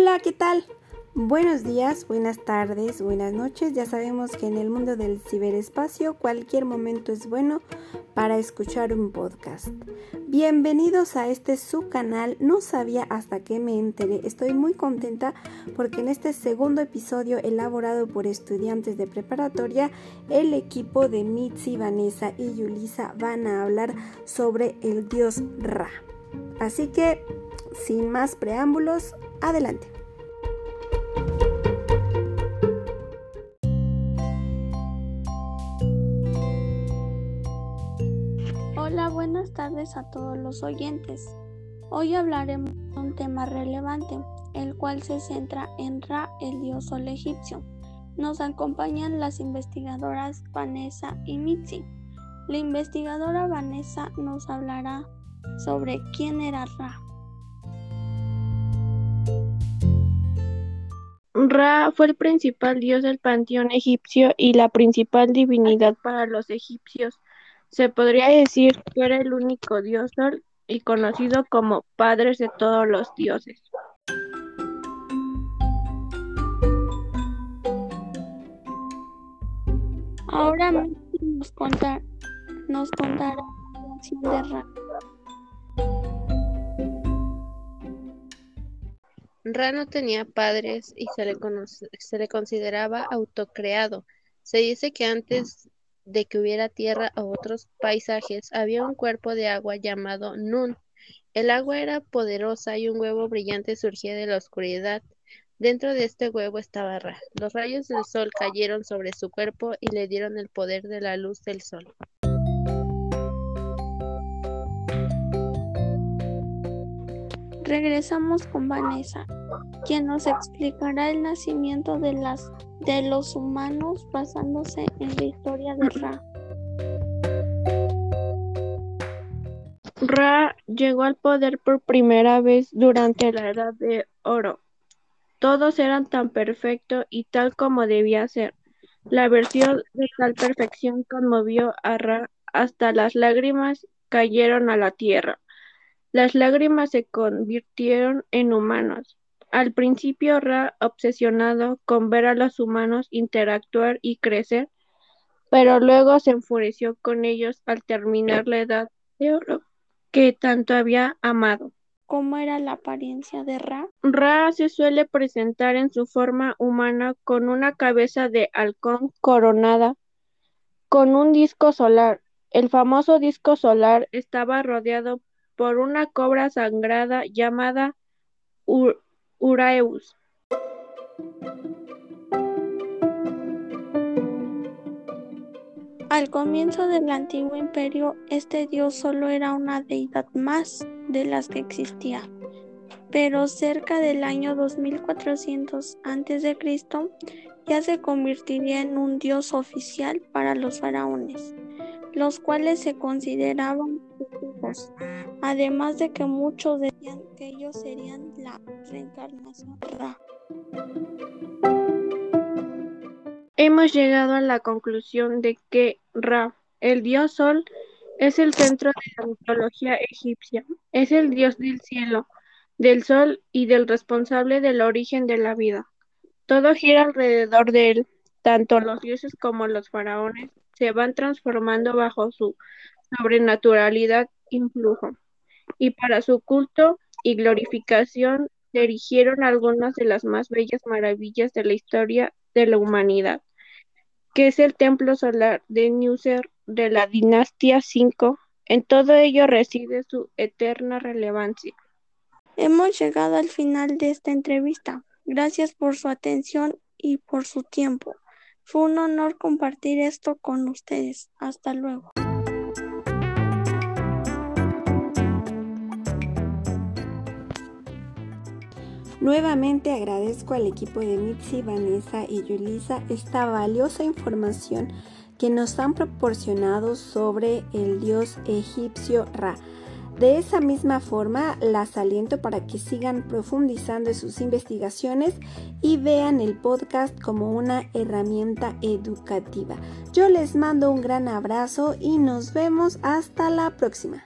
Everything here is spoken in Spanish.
Hola, ¿qué tal? Buenos días, buenas tardes, buenas noches. Ya sabemos que en el mundo del ciberespacio cualquier momento es bueno para escuchar un podcast. Bienvenidos a este su canal. No sabía hasta que me enteré. Estoy muy contenta porque en este segundo episodio elaborado por estudiantes de preparatoria, el equipo de Mitzi, Vanessa y Yulisa van a hablar sobre el dios Ra. Así que, sin más preámbulos, adelante. Hola, buenas tardes a todos los oyentes. Hoy hablaremos de un tema relevante, el cual se centra en Ra, el dios sol egipcio. Nos acompañan las investigadoras Vanessa y Mitzi. La investigadora Vanessa nos hablará sobre quién era Ra. Ra fue el principal dios del panteón egipcio y la principal divinidad para los egipcios. Se podría decir que era el único dios sol y conocido como padre de todos los dioses. Ahora nos, contar, nos contará la canción de Ra. Ra no tenía padres y se le, consideraba autocreado. Se dice que antes de que hubiera tierra o otros paisajes, había un cuerpo de agua llamado Nun. El agua era poderosa y un huevo brillante surgía de la oscuridad. Dentro de este huevo estaba Ra. Los rayos del sol cayeron sobre su cuerpo y le dieron el poder de la luz del sol. Regresamos con Vanessa, quien nos explicará el nacimiento de, los humanos basándose en la historia de Ra. Ra llegó al poder por primera vez durante la Edad de Oro. Todos eran tan perfectos y tal como debía ser. La versión de tal perfección conmovió a Ra hasta las lágrimas cayeron a la tierra. Las lágrimas se convirtieron en humanos. Al principio Ra, obsesionado con ver a los humanos interactuar y crecer, pero luego se enfureció con ellos al terminar la edad de oro que tanto había amado. ¿Cómo era la apariencia de Ra? Ra se suele presentar en su forma humana con una cabeza de halcón coronada con un disco solar. El famoso disco solar estaba rodeado por una cobra sangrada llamada Uraeus. Al comienzo del antiguo imperio, este dios solo era una deidad más de las que existía. Pero cerca del año 2400 a.C., ya se convertiría en un dios oficial para los faraones, los cuales se consideraban sus además de que muchos decían que ellos serían la reencarnación Ra. Hemos llegado a la conclusión de que Ra, el dios sol, es el centro de la mitología egipcia, es el dios del cielo, del sol y del responsable del origen de la vida. Todo gira alrededor de él, tanto los dioses como los faraones se van transformando bajo su sobrenaturalidad influjo y para su culto y glorificación se erigieron algunas de las más bellas maravillas de la historia de la humanidad, que es el templo solar de Nusser de la dinastía V. En todo ello reside su eterna relevancia. Hemos llegado al final de esta entrevista. Gracias por su atención y por su tiempo. Fue un honor compartir esto con ustedes. Hasta luego. Nuevamente agradezco al equipo de Mitzi, Vanessa y Yulisa esta valiosa información que nos han proporcionado sobre el dios egipcio Ra. De esa misma forma, las aliento para que sigan profundizando en sus investigaciones y vean el podcast como una herramienta educativa. Yo les mando un gran abrazo y nos vemos hasta la próxima.